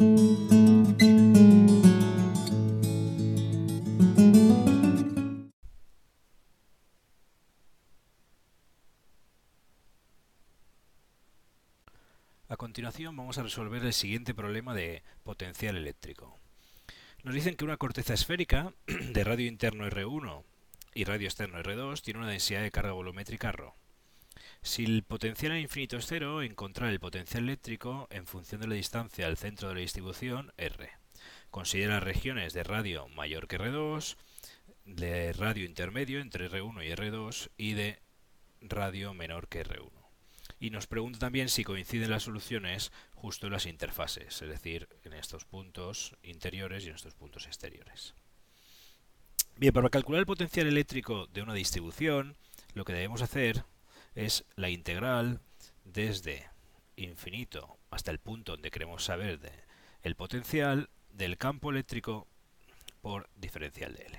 A continuación vamos a resolver el siguiente problema de potencial eléctrico. Nos dicen que una corteza esférica de radio interno R1 y radio externo R2 tiene una densidad de carga volumétrica ρ. Si el potencial en infinito es cero, encontrar el potencial eléctrico en función de la distancia al centro de la distribución R. Considera regiones de radio mayor que R2, de radio intermedio entre R1 y R2 y de radio menor que R1 y nos pregunta también si coinciden las soluciones justo en las interfases, es decir, en estos puntos interiores y en estos puntos exteriores. Bien, para calcular el potencial eléctrico de una distribución, lo que debemos hacer es la integral desde infinito hasta el punto donde queremos saber el potencial del campo eléctrico por diferencial de L.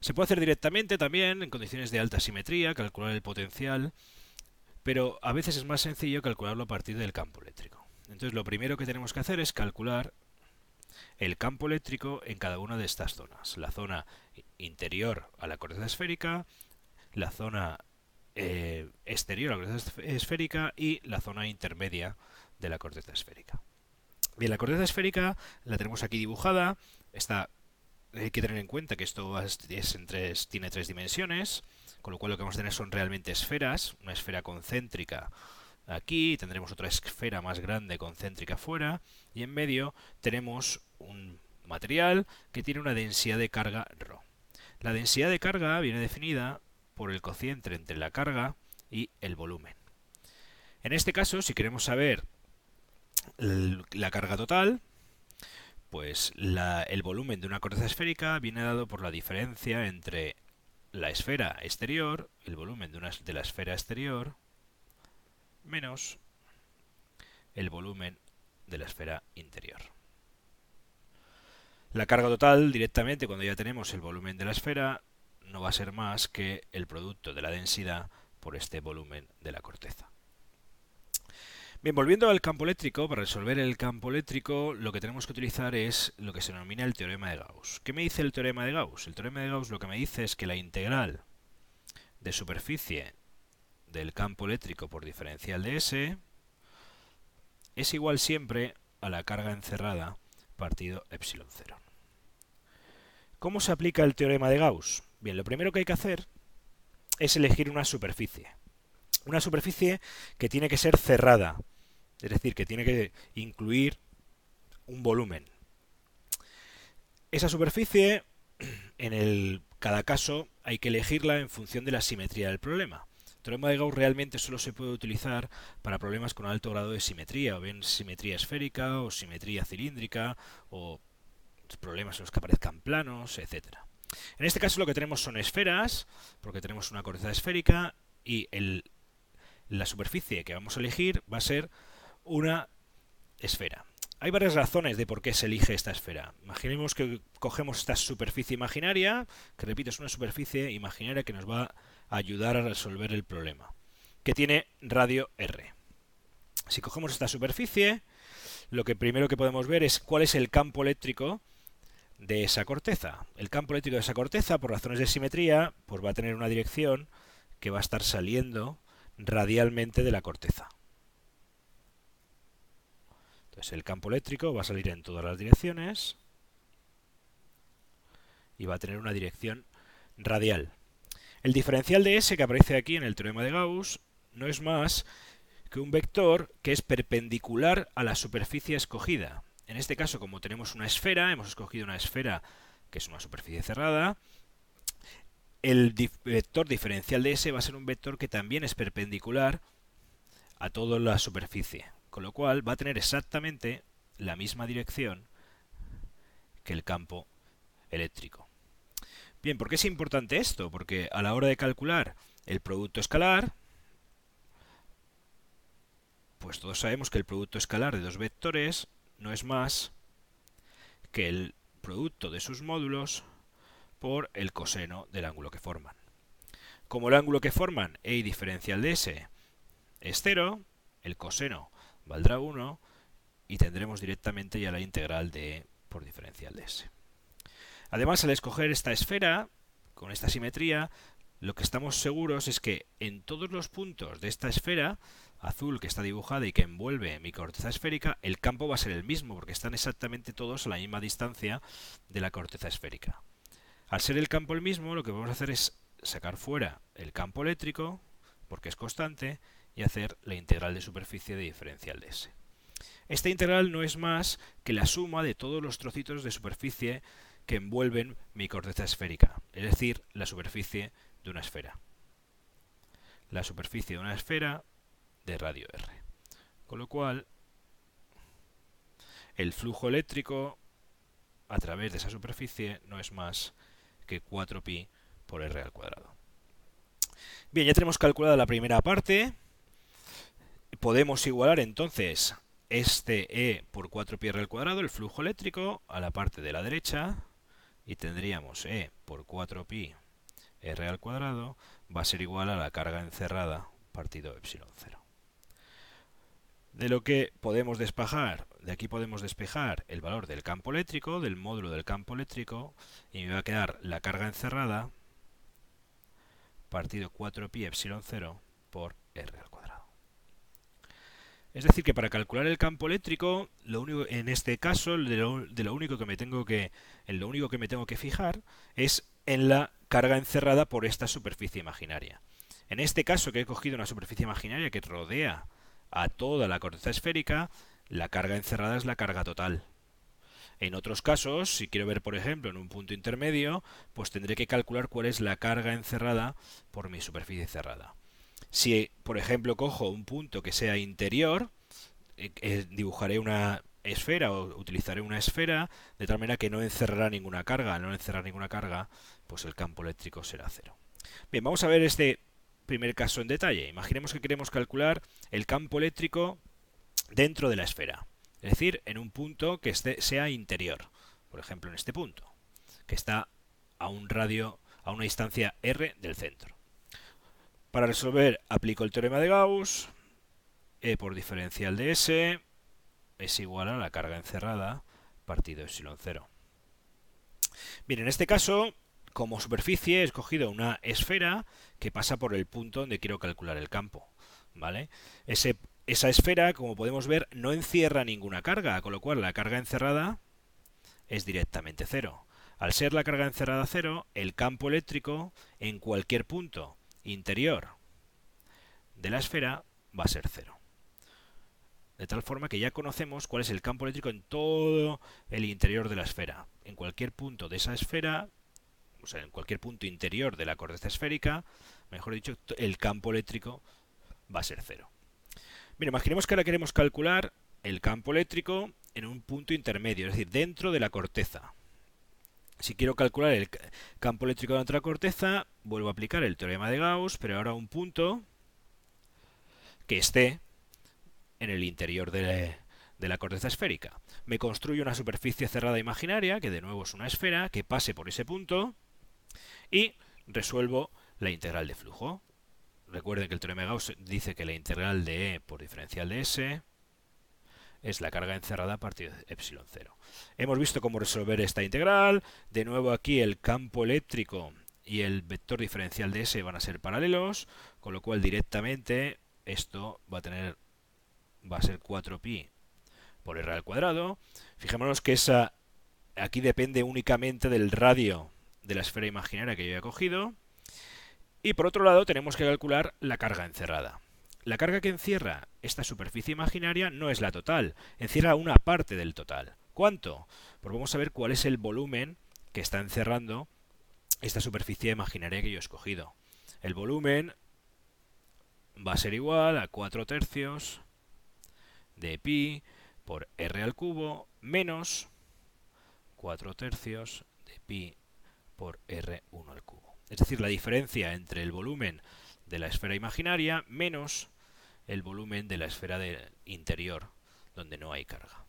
Se puede hacer directamente también en condiciones de alta simetría, calcular el potencial pero a veces es más sencillo calcularlo a partir del campo eléctrico. Entonces lo primero que tenemos que hacer es calcular el campo eléctrico en cada una de estas zonas. La zona interior a la corteza esférica, la zona eh, exterior a la corteza esférica y la zona intermedia de la corteza esférica. Bien, la corteza esférica la tenemos aquí dibujada. Está, hay que tener en cuenta que esto es tres, tiene tres dimensiones con lo cual lo que vamos a tener son realmente esferas, una esfera concéntrica aquí, tendremos otra esfera más grande concéntrica afuera, y en medio tenemos un material que tiene una densidad de carga ρ. La densidad de carga viene definida por el cociente entre la carga y el volumen. En este caso, si queremos saber la carga total, pues el volumen de una corteza esférica viene dado por la diferencia entre la esfera exterior, el volumen de, de la esfera exterior, menos el volumen de la esfera interior. La carga total, directamente, cuando ya tenemos el volumen de la esfera, no va a ser más que el producto de la densidad por este volumen de la corteza. Bien, volviendo al campo eléctrico, para resolver el campo eléctrico lo que tenemos que utilizar es lo que se denomina el teorema de Gauss. ¿Qué me dice el teorema de Gauss? El teorema de Gauss lo que me dice es que la integral de superficie del campo eléctrico por diferencial de S es igual siempre a la carga encerrada partido epsilon 0. ¿Cómo se aplica el teorema de Gauss? Bien, lo primero que hay que hacer es elegir una superficie. Una superficie que tiene que ser cerrada, es decir, que tiene que incluir un volumen. Esa superficie, en el, cada caso, hay que elegirla en función de la simetría del problema. El teorema de Gauss realmente solo se puede utilizar para problemas con alto grado de simetría, o bien simetría esférica, o simetría cilíndrica, o problemas en los que aparezcan planos, etc. En este caso lo que tenemos son esferas, porque tenemos una corteza esférica, y la superficie que vamos a elegir va a ser una esfera. Hay varias razones de por qué se elige esta esfera. Imaginemos que cogemos esta superficie imaginaria, que repito es una superficie imaginaria que nos va a ayudar a resolver el problema, que tiene radio R. Si cogemos esta superficie, lo que primero que podemos ver es cuál es el campo eléctrico de esa corteza. El campo eléctrico de esa corteza, por razones de simetría, pues va a tener una dirección que va a estar saliendo radialmente de la corteza. Entonces el campo eléctrico va a salir en todas las direcciones y va a tener una dirección radial. El diferencial de S que aparece aquí en el teorema de Gauss no es más que un vector que es perpendicular a la superficie escogida. En este caso, como tenemos una esfera, hemos escogido una esfera que es una superficie cerrada, el vector diferencial de S va a ser un vector que también es perpendicular a toda la superficie. Con lo cual va a tener exactamente la misma dirección que el campo eléctrico. Bien, ¿por qué es importante esto? Porque a la hora de calcular el producto escalar, pues todos sabemos que el producto escalar de dos vectores no es más que el producto de sus módulos por el coseno del ángulo que forman. Como el ángulo que forman E diferencial de S es cero, el coseno valdrá 1 y tendremos directamente ya la integral de E por diferencial de S. Además, al escoger esta esfera, con esta simetría, lo que estamos seguros es que en todos los puntos de esta esfera azul que está dibujada y que envuelve mi corteza esférica, el campo va a ser el mismo, porque están exactamente todos a la misma distancia de la corteza esférica. Al ser el campo el mismo, lo que vamos a hacer es sacar fuera el campo eléctrico, porque es constante, y hacer la integral de superficie de diferencial de S. Esta integral no es más que la suma de todos los trocitos de superficie que envuelven mi corteza esférica, es decir, la superficie de una esfera. La superficie de una esfera de radio R. Con lo cual, el flujo eléctrico a través de esa superficie no es más que 4pi por R al cuadrado. Bien, ya tenemos calculada la primera parte. Podemos igualar entonces este E por 4pi R al cuadrado, el flujo eléctrico, a la parte de la derecha. Y tendríamos E por 4pi R al cuadrado va a ser igual a la carga encerrada partido epsilon 0 de lo que podemos despejar, de aquí podemos despejar el valor del campo eléctrico, del módulo del campo eléctrico, y me va a quedar la carga encerrada partido 4pi epsilon 0 por r al cuadrado. Es decir, que para calcular el campo eléctrico, lo único, en este caso, de lo, único que me tengo que, en lo único que me tengo que fijar es en la carga encerrada por esta superficie imaginaria. En este caso, que he cogido una superficie imaginaria que rodea a toda la corteza esférica, la carga encerrada es la carga total. En otros casos, si quiero ver, por ejemplo, en un punto intermedio, pues tendré que calcular cuál es la carga encerrada por mi superficie cerrada. Si, por ejemplo, cojo un punto que sea interior, eh, eh, dibujaré una esfera o utilizaré una esfera de tal manera que no encerrará ninguna carga. Al no encerrar ninguna carga, pues el campo eléctrico será cero. Bien, vamos a ver este primer caso en detalle. Imaginemos que queremos calcular el campo eléctrico dentro de la esfera, es decir, en un punto que sea interior, por ejemplo en este punto, que está a un radio, a una distancia r del centro. Para resolver aplico el teorema de Gauss, E por diferencial de S es igual a la carga encerrada partido epsilon 0. Bien, en este caso como superficie he escogido una esfera que pasa por el punto donde quiero calcular el campo. ¿vale? esa esfera, como podemos ver, no encierra ninguna carga, con lo cual la carga encerrada es directamente cero. Al ser la carga encerrada cero, el campo eléctrico en cualquier punto interior de la esfera va a ser cero. De tal forma que ya conocemos cuál es el campo eléctrico en todo el interior de la esfera. En cualquier punto de esa esfera o sea, en cualquier punto interior de la corteza esférica, mejor dicho, el campo eléctrico va a ser cero. Mira, imaginemos que ahora queremos calcular el campo eléctrico en un punto intermedio, es decir, dentro de la corteza. Si quiero calcular el campo eléctrico dentro de la corteza, vuelvo a aplicar el teorema de Gauss, pero ahora un punto que esté en el interior de la corteza esférica. Me construyo una superficie cerrada imaginaria, que de nuevo es una esfera, que pase por ese punto, y resuelvo la integral de flujo. Recuerden que el teorema de Gauss dice que la integral de E por diferencial de S es la carga encerrada a partir de epsilon 0. Hemos visto cómo resolver esta integral. De nuevo aquí el campo eléctrico y el vector diferencial de S van a ser paralelos, con lo cual directamente esto va a tener va a ser 4pi por r al cuadrado. Fijémonos que esa aquí depende únicamente del radio de la esfera imaginaria que yo he cogido. Y por otro lado tenemos que calcular la carga encerrada. La carga que encierra esta superficie imaginaria no es la total, encierra una parte del total. ¿Cuánto? Pues vamos a ver cuál es el volumen que está encerrando esta superficie imaginaria que yo he escogido. El volumen va a ser igual a 4 tercios de pi por r al cubo menos 4 tercios de pi por R1 al cubo. Es decir, la diferencia entre el volumen de la esfera imaginaria menos el volumen de la esfera interior, donde no hay carga.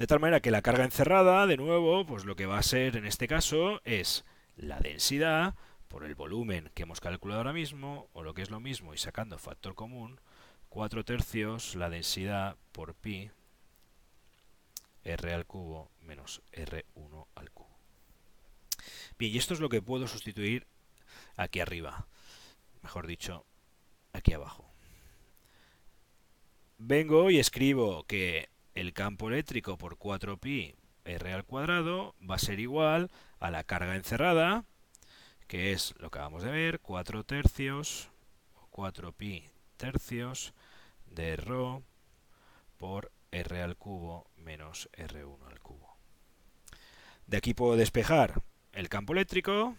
De tal manera que la carga encerrada, de nuevo, pues lo que va a ser en este caso es la densidad por el volumen que hemos calculado ahora mismo, o lo que es lo mismo y sacando factor común, 4 tercios la densidad por pi r al cubo menos r1 al cubo. Bien, y esto es lo que puedo sustituir aquí arriba. Mejor dicho, aquí abajo. Vengo y escribo que el campo eléctrico por 4pi r al cuadrado va a ser igual a la carga encerrada, que es lo que acabamos de ver, 4 tercios, 4pi tercios de ρ por r al cubo menos r1 al cubo. De aquí puedo despejar el campo eléctrico,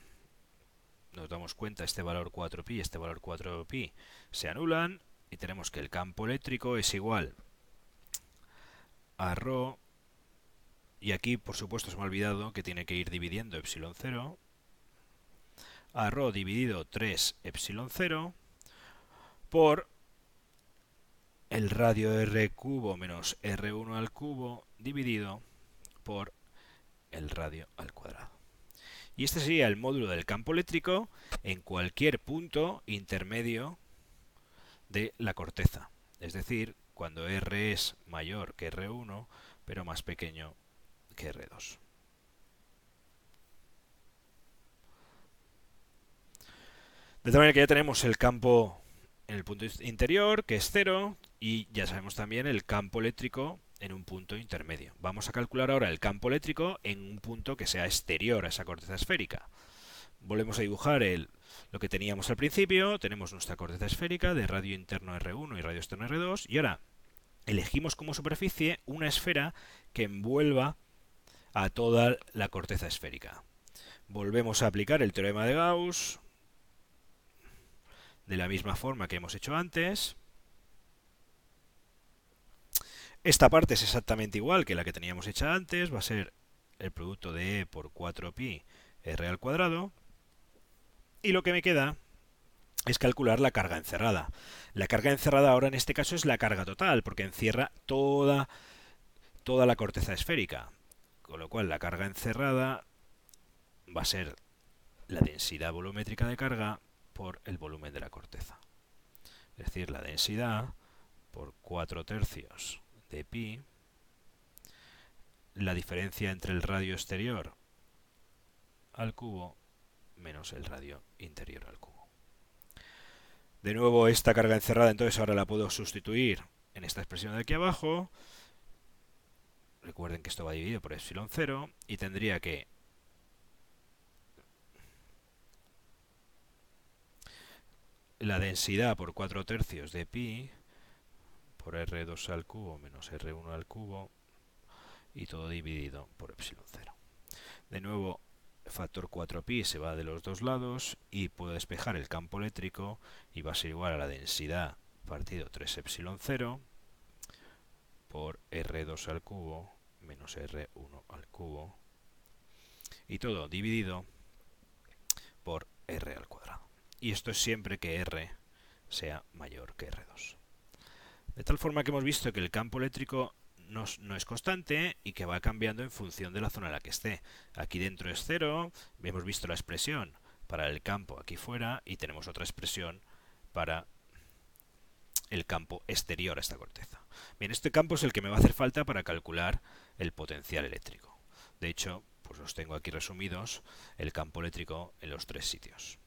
nos damos cuenta este valor 4pi y este valor 4pi se anulan y tenemos que el campo eléctrico es igual a ρ y aquí por supuesto se me ha olvidado que tiene que ir dividiendo epsilon 0 a ρ dividido 3 epsilon 0 por el radio r cubo menos r1 al cubo dividido por el radio al cuadrado. Y este sería el módulo del campo eléctrico en cualquier punto intermedio de la corteza. Es decir, cuando R es mayor que R1, pero más pequeño que R2. De tal manera que ya tenemos el campo en el punto interior, que es cero, y ya sabemos también el campo eléctrico en un punto intermedio. Vamos a calcular ahora el campo eléctrico en un punto que sea exterior a esa corteza esférica. Volvemos a dibujar el, lo que teníamos al principio. Tenemos nuestra corteza esférica de radio interno R1 y radio externo R2. Y ahora elegimos como superficie una esfera que envuelva a toda la corteza esférica. Volvemos a aplicar el teorema de Gauss de la misma forma que hemos hecho antes. Esta parte es exactamente igual que la que teníamos hecha antes, va a ser el producto de E por 4pi R al cuadrado. Y lo que me queda es calcular la carga encerrada. La carga encerrada ahora en este caso es la carga total, porque encierra toda, toda la corteza esférica. Con lo cual la carga encerrada va a ser la densidad volumétrica de carga por el volumen de la corteza. Es decir, la densidad por 4 tercios de pi, la diferencia entre el radio exterior al cubo menos el radio interior al cubo. De nuevo esta carga encerrada entonces ahora la puedo sustituir en esta expresión de aquí abajo. Recuerden que esto va dividido por epsilon 0 y tendría que la densidad por 4 tercios de pi por R2 al cubo menos R1 al cubo y todo dividido por epsilon 0. De nuevo, factor 4pi se va de los dos lados y puedo despejar el campo eléctrico y va a ser igual a la densidad partido 3 epsilon 0 por R2 al cubo menos R1 al cubo y todo dividido por R al cuadrado y esto es siempre que R sea mayor que R2. De tal forma que hemos visto que el campo eléctrico no, es constante y que va cambiando en función de la zona en la que esté. Aquí dentro es cero, hemos visto la expresión para el campo aquí fuera y tenemos otra expresión para el campo exterior a esta corteza. Bien, este campo es el que me va a hacer falta para calcular el potencial eléctrico. De hecho, pues los tengo aquí resumidos, el campo eléctrico en los tres sitios.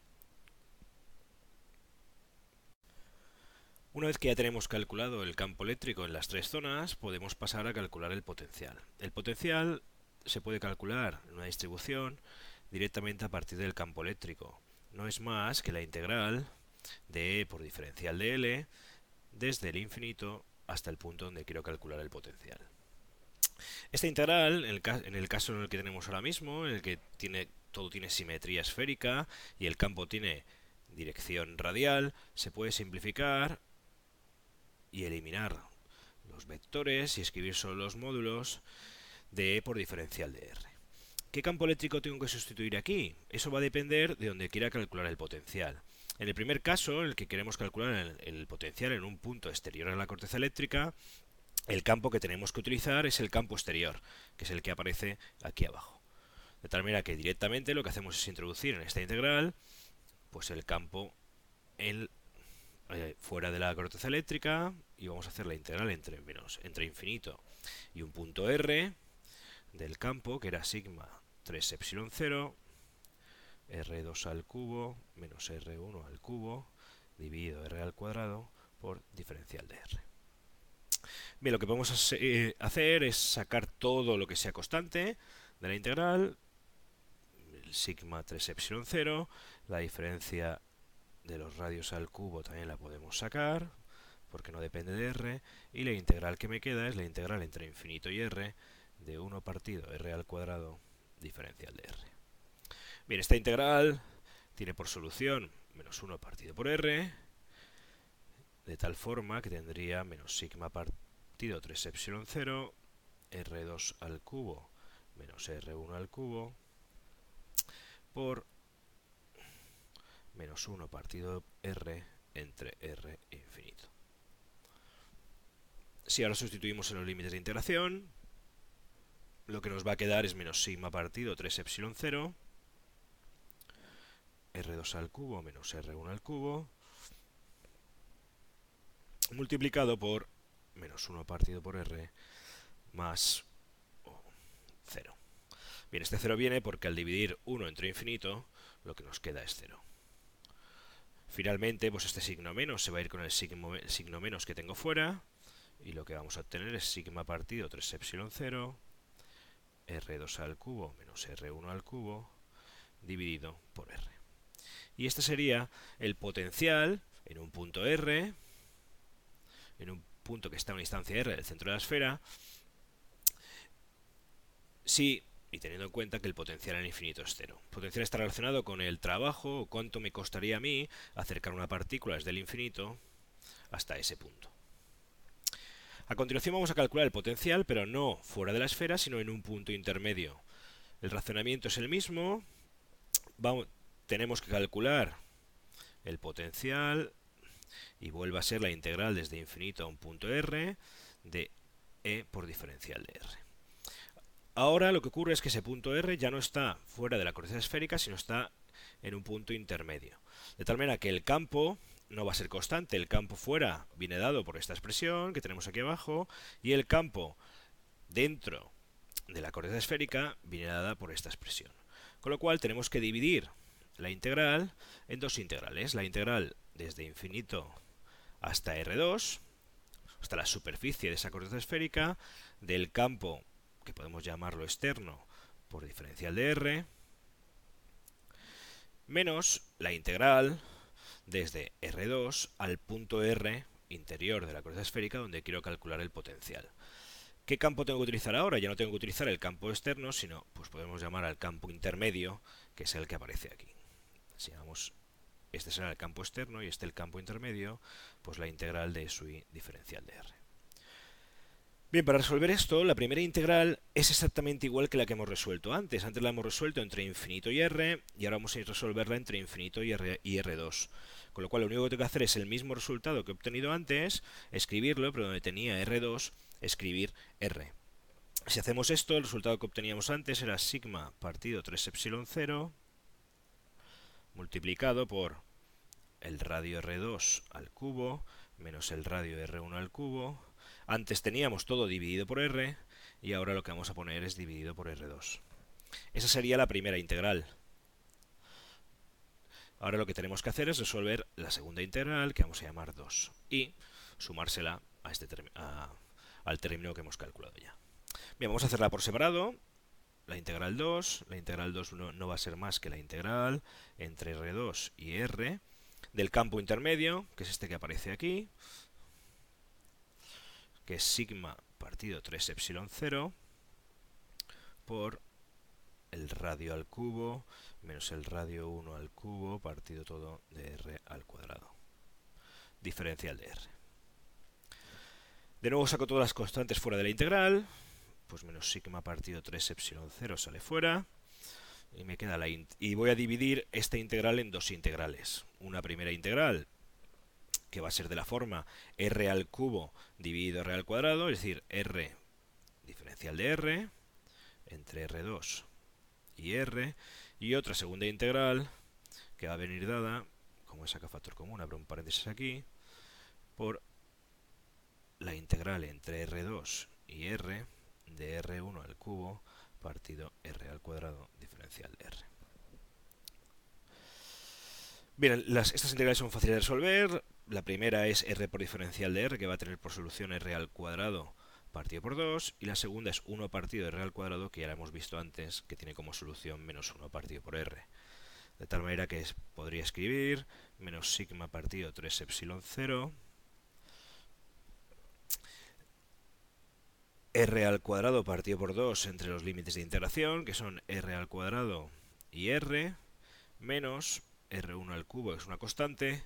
Una vez que ya tenemos calculado el campo eléctrico en las tres zonas, podemos pasar a calcular el potencial. El potencial se puede calcular en una distribución directamente a partir del campo eléctrico. No es más que la integral de E por diferencial de L desde el infinito hasta el punto donde quiero calcular el potencial. Esta integral, en el, caso en el que tenemos ahora mismo, en el que tiene, todo tiene simetría esférica y el campo tiene dirección radial, se puede simplificar y eliminar los vectores y escribir solo los módulos de E por diferencial de R. ¿Qué campo eléctrico tengo que sustituir aquí? Eso va a depender de donde quiera calcular el potencial. En el primer caso, el que queremos calcular el, el potencial en un punto exterior a la corteza eléctrica, el campo que tenemos que utilizar es el campo exterior, que es el que aparece aquí abajo. De tal manera que directamente lo que hacemos es introducir en esta integral pues el campo en eh, fuera de la corteza eléctrica y vamos a hacer la integral entre menos entre infinito y un punto r del campo, que era sigma 3 epsilon 0, r2 al cubo menos r1 al cubo, dividido r al cuadrado por diferencial de r. Bien, lo que podemos eh, hacer es sacar todo lo que sea constante de la integral, sigma 3 epsilon 0, la diferencia de los radios al cubo también la podemos sacar, porque no depende de r, y la integral que me queda es la integral entre infinito y r de 1 partido r al cuadrado diferencial de r. Bien, esta integral tiene por solución menos 1 partido por r, de tal forma que tendría menos sigma partido 3 epsilon 0, r2 al cubo menos r1 al cubo, por menos 1 partido r entre r infinito. Si ahora sustituimos en los límites de integración, lo que nos va a quedar es menos sigma partido 3 epsilon 0, r2 al cubo menos r1 al cubo, multiplicado por menos 1 partido por r más 0. Bien, este 0 viene porque al dividir 1 entre infinito, lo que nos queda es 0. Finalmente, pues este signo menos se va a ir con el signo, menos que tengo fuera, y lo que vamos a obtener es sigma partido 3 epsilon 0, r2 al cubo menos r1 al cubo, dividido por r. Y este sería el potencial en un punto r, en un punto que está en una instancia r del centro de la esfera, si y teniendo en cuenta que el potencial en infinito es cero. Potencial está relacionado con el trabajo o cuánto me costaría a mí acercar una partícula desde el infinito hasta ese punto. A continuación vamos a calcular el potencial, pero no fuera de la esfera, sino en un punto intermedio. El razonamiento es el mismo. tenemos que calcular el potencial y vuelve a ser la integral desde infinito a un punto r de e por diferencial de r. Ahora lo que ocurre es que ese punto R ya no está fuera de la corteza esférica, sino está en un punto intermedio. De tal manera que el campo no va a ser constante, el campo fuera viene dado por esta expresión que tenemos aquí abajo, y el campo dentro de la corteza esférica viene dada por esta expresión. Con lo cual tenemos que dividir la integral en dos integrales. La integral desde infinito hasta R2, hasta la superficie de esa corteza esférica, del campo que podemos llamarlo externo por diferencial de r, menos la integral desde R2 al punto R interior de la corteza esférica donde quiero calcular el potencial. ¿Qué campo tengo que utilizar ahora? Ya no tengo que utilizar el campo externo, sino pues podemos llamar al campo intermedio, que es el que aparece aquí. Si llamamos, este será el campo externo y este el campo intermedio, pues la integral de su diferencial de R. Bien, para resolver esto, la primera integral es exactamente igual que la que hemos resuelto antes. Antes la hemos resuelto entre infinito y r, y ahora vamos a resolverla entre infinito y, r, y r2. Con lo cual lo único que tengo que hacer es el mismo resultado que he obtenido antes, escribirlo, pero donde tenía r2, escribir r. Si hacemos esto, el resultado que obteníamos antes era sigma partido 3 epsilon 0 multiplicado por el radio r2 al cubo menos el radio r1 al cubo antes teníamos todo dividido por r y ahora lo que vamos a poner es dividido por r2. Esa sería la primera integral. Ahora lo que tenemos que hacer es resolver la segunda integral, que vamos a llamar 2, y sumársela a este al término que hemos calculado ya. Bien, vamos a hacerla por separado. La integral 2, la integral 2 no, no va a ser más que la integral entre R2 y R del campo intermedio, que es este que aparece aquí, que es sigma partido 3 epsilon 0 por el radio al cubo menos el radio 1 al cubo partido todo de r al cuadrado. Diferencial de r. De nuevo saco todas las constantes fuera de la integral, pues menos sigma partido 3 epsilon 0 sale fuera, y me queda la y voy a dividir esta integral en dos integrales. Una primera integral que va a ser de la forma r al cubo dividido r al cuadrado, es decir, r diferencial de r entre r2 y r, y otra segunda integral que va a venir dada, como es saca factor común, abro un paréntesis aquí, por la integral entre r2 y r de r1 al cubo partido R al cuadrado diferencial de R. Bien, estas integrales son fáciles de resolver. La primera es R por diferencial de R, que va a tener por solución R al cuadrado partido por 2. Y la segunda es 1 partido de R al cuadrado, que ya la hemos visto antes, que tiene como solución menos 1 partido por R. De tal manera que podría escribir menos sigma partido 3 epsilon 0 r al cuadrado partido por 2 entre los límites de integración, que son r al cuadrado y r, menos r1 al cubo, que es una constante,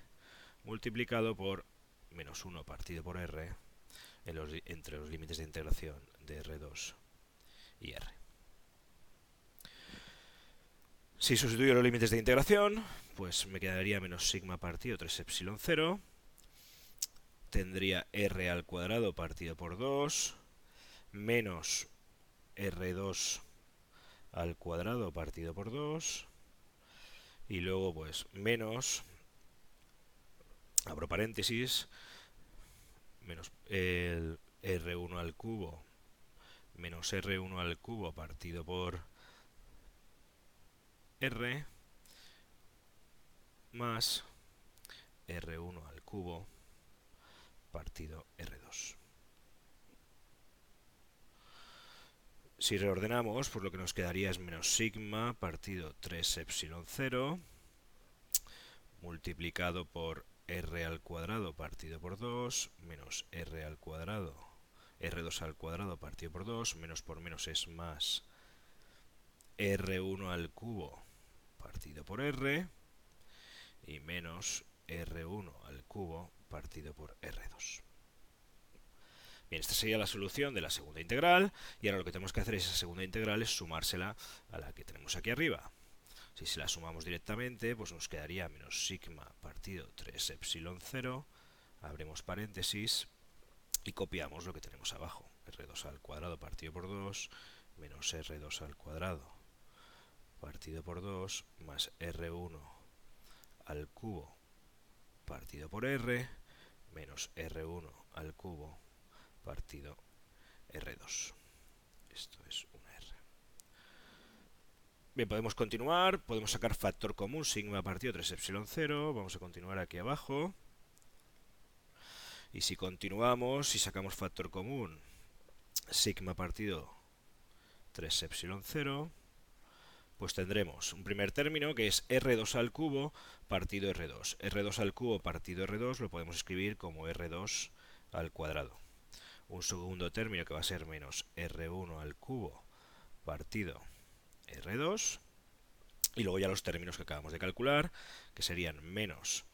multiplicado por menos 1 partido por r entre los límites de integración de r2 y r. Si sustituyo los límites de integración, pues me quedaría menos sigma partido 3 epsilon 0. Tendría r al cuadrado partido por 2 menos R2 al cuadrado partido por 2 y luego pues menos abro paréntesis. Menos el R1 al cubo. Menos R1 al cubo partido por R más R1 al cubo partido R2 Si reordenamos, pues lo que nos quedaría es menos sigma partido 3 epsilon 0 multiplicado por r al cuadrado partido por 2 menos r al cuadrado r2 al cuadrado partido por 2 menos por menos es más r1 al cubo partido por r y menos r1 al cubo partido por r2. Bien, esta sería la solución de la segunda integral y ahora lo que tenemos que hacer es esa segunda integral es sumársela a la que tenemos aquí arriba. Si se la sumamos directamente, pues nos quedaría menos sigma partido 3 epsilon 0, abrimos paréntesis y copiamos lo que tenemos abajo. R2 al cuadrado partido por 2 menos R2 al cuadrado partido por 2 más R1 al cubo partido por R menos R1 al cubo partido R2. Esto es. Bien, podemos continuar, podemos sacar factor común, sigma partido 3 epsilon 0, vamos a continuar aquí abajo. Y si continuamos, si sacamos factor común, sigma partido 3 epsilon 0, pues tendremos un primer término que es R2 al cubo partido R2. R2 al cubo partido R2 lo podemos escribir como R2 al cuadrado un segundo término que va a ser menos R1 al cubo partido R2. Y luego ya los términos que acabamos de calcular, que serían menos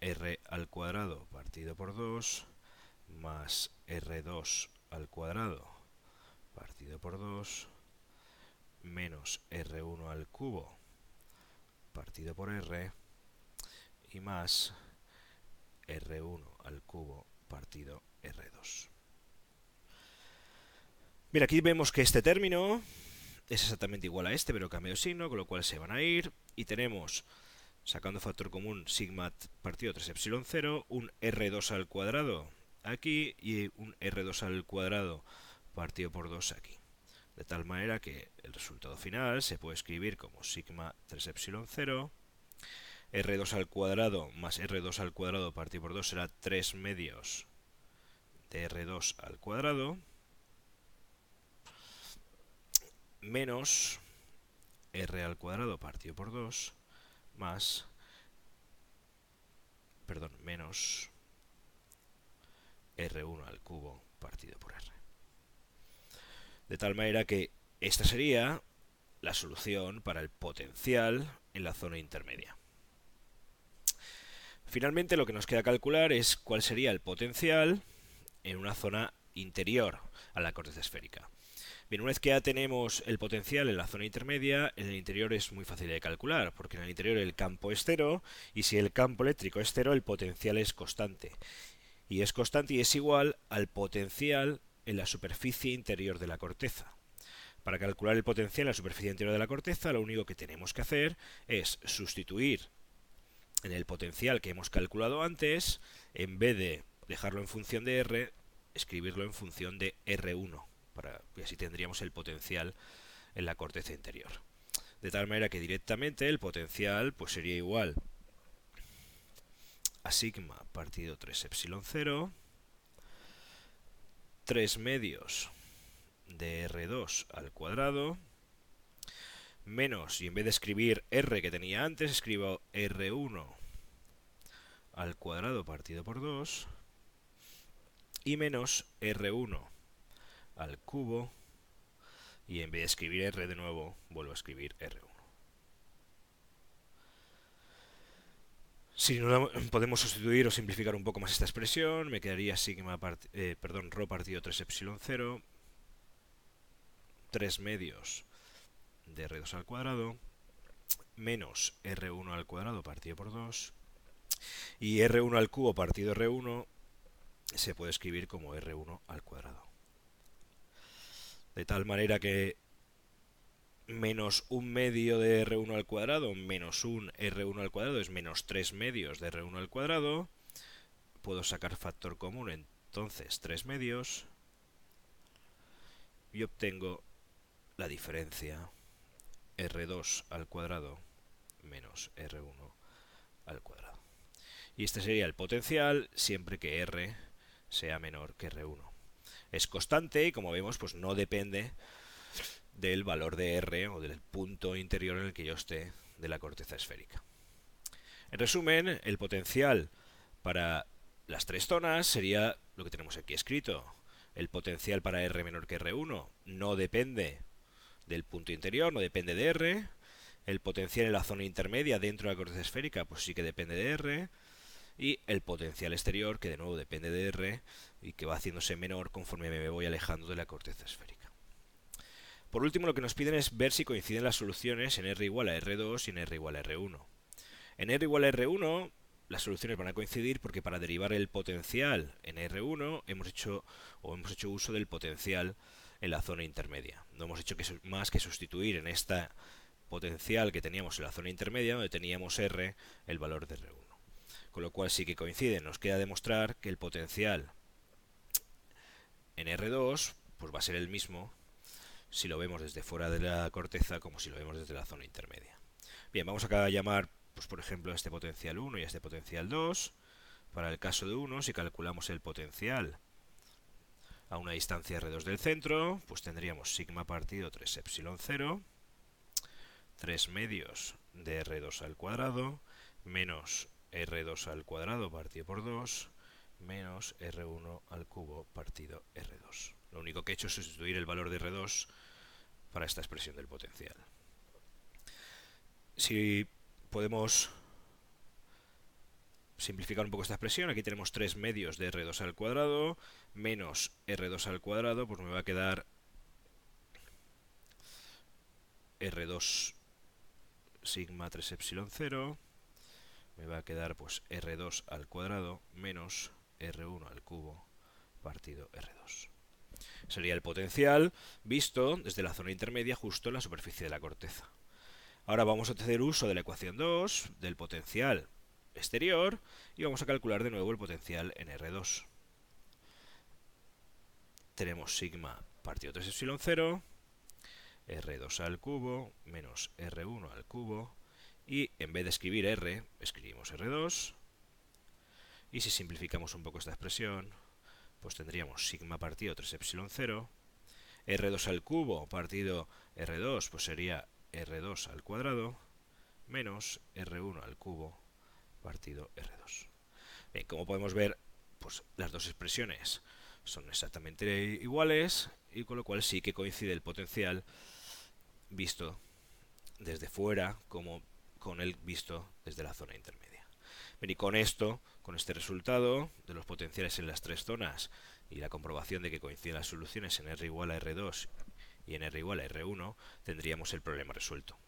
R al cuadrado partido por 2 más R2 al cuadrado partido por 2 menos R1 al cubo partido por R y más R1 al cubo partido R2. Bien, aquí vemos que este término es exactamente igual a este, pero cambio de signo, con lo cual se van a ir. Y tenemos, sacando factor común, sigma partido 3 epsilon 0, un R2 al cuadrado aquí y un R2 al cuadrado partido por 2 aquí. De tal manera que el resultado final se puede escribir como sigma 3 epsilon 0, R2 al cuadrado más R2 al cuadrado partido por 2 será 3 medios de R2 al cuadrado, menos r al cuadrado partido por 2 más, perdón, menos r1 al cubo partido por r. De tal manera que esta sería la solución para el potencial en la zona intermedia. Finalmente lo que nos queda calcular es cuál sería el potencial en una zona interior a la corteza esférica. Bien, una vez que ya tenemos el potencial en la zona intermedia, en el interior es muy fácil de calcular, porque en el interior el campo es cero, y si el campo eléctrico es cero, el potencial es constante. Y es constante y es igual al potencial en la superficie interior de la corteza. Para calcular el potencial en la superficie interior de la corteza, lo único que tenemos que hacer es sustituir en el potencial que hemos calculado antes, en vez de dejarlo en función de R, escribirlo en función de R1 y así tendríamos el potencial en la corteza interior. De tal manera que directamente el potencial pues sería igual a sigma partido 3 epsilon 0, 3 medios de R2 al cuadrado, menos, y en vez de escribir R que tenía antes, escribo R1 al cuadrado partido por 2, y menos R1 al cubo, y en vez de escribir R de nuevo, vuelvo a escribir R1. Si no podemos sustituir o simplificar un poco más esta expresión, me quedaría sigma eh, perdón, rho partido 3 epsilon 0, 3 medios de R2 al cuadrado, menos R1 al cuadrado partido por 2, y R1 al cubo partido R1 se puede escribir como R1 al cuadrado. De tal manera que menos un medio de R1 al cuadrado menos un R1 al cuadrado es menos 3 medios de R1 al cuadrado. Puedo sacar factor común, entonces 3 medios. Y obtengo la diferencia R2 al cuadrado menos R1 al cuadrado. Y este sería el potencial siempre que R sea menor que R1. Es constante y como vemos pues no depende del valor de R o del punto interior en el que yo esté de la corteza esférica. En resumen, el potencial para las tres zonas sería lo que tenemos aquí escrito. El potencial para R menor que R1 no depende del punto interior, no depende de R. El potencial en la zona intermedia dentro de la corteza esférica, pues sí que depende de R. Y el potencial exterior, que de nuevo depende de R y que va haciéndose menor conforme me voy alejando de la corteza esférica. Por último, lo que nos piden es ver si coinciden las soluciones en R igual a R2 y en R igual a R1. En R igual a R1 las soluciones van a coincidir porque para derivar el potencial en R1 hemos hecho o hemos hecho uso del potencial en la zona intermedia. No hemos hecho más que sustituir en esta potencial que teníamos en la zona intermedia donde teníamos R el valor de R1. Con lo cual sí que coincide. Nos queda demostrar que el potencial en R2 pues va a ser el mismo si lo vemos desde fuera de la corteza como si lo vemos desde la zona intermedia. Bien, vamos a llamar, pues por ejemplo, a este potencial 1 y a este potencial 2. Para el caso de 1, si calculamos el potencial a una distancia R2 del centro, pues tendríamos sigma partido 3 epsilon 0, 3 medios de R2 al cuadrado, menos R2 al cuadrado partido por 2, menos R1 al cubo partido R2. Lo único que he hecho es sustituir el valor de R2 para esta expresión del potencial. Si podemos simplificar un poco esta expresión, aquí tenemos 3 medios de R2 al cuadrado menos R2 al cuadrado, pues me va a quedar R2 sigma 3 epsilon 0, me va a quedar pues R2 al cuadrado menos R1 al cubo partido R2 sería el potencial visto desde la zona intermedia justo en la superficie de la corteza. Ahora vamos a hacer uso de la ecuación 2 del potencial exterior y vamos a calcular de nuevo el potencial en R2. Tenemos sigma partido 3 epsilon 0, R2 al cubo menos R1 al cubo y en vez de escribir R, escribimos R2 y si simplificamos un poco esta expresión, pues tendríamos sigma partido 3 epsilon 0, R2 al cubo partido R2, pues sería R2 al cuadrado, menos R1 al cubo partido R2. Bien, como podemos ver, pues las dos expresiones son exactamente iguales y con lo cual sí que coincide el potencial visto desde fuera como con el visto desde la zona intermedia. Bien, y con esto con este resultado de los potenciales en las tres zonas y la comprobación de que coinciden las soluciones en R igual a R2 y en R igual a R1, tendríamos el problema resuelto.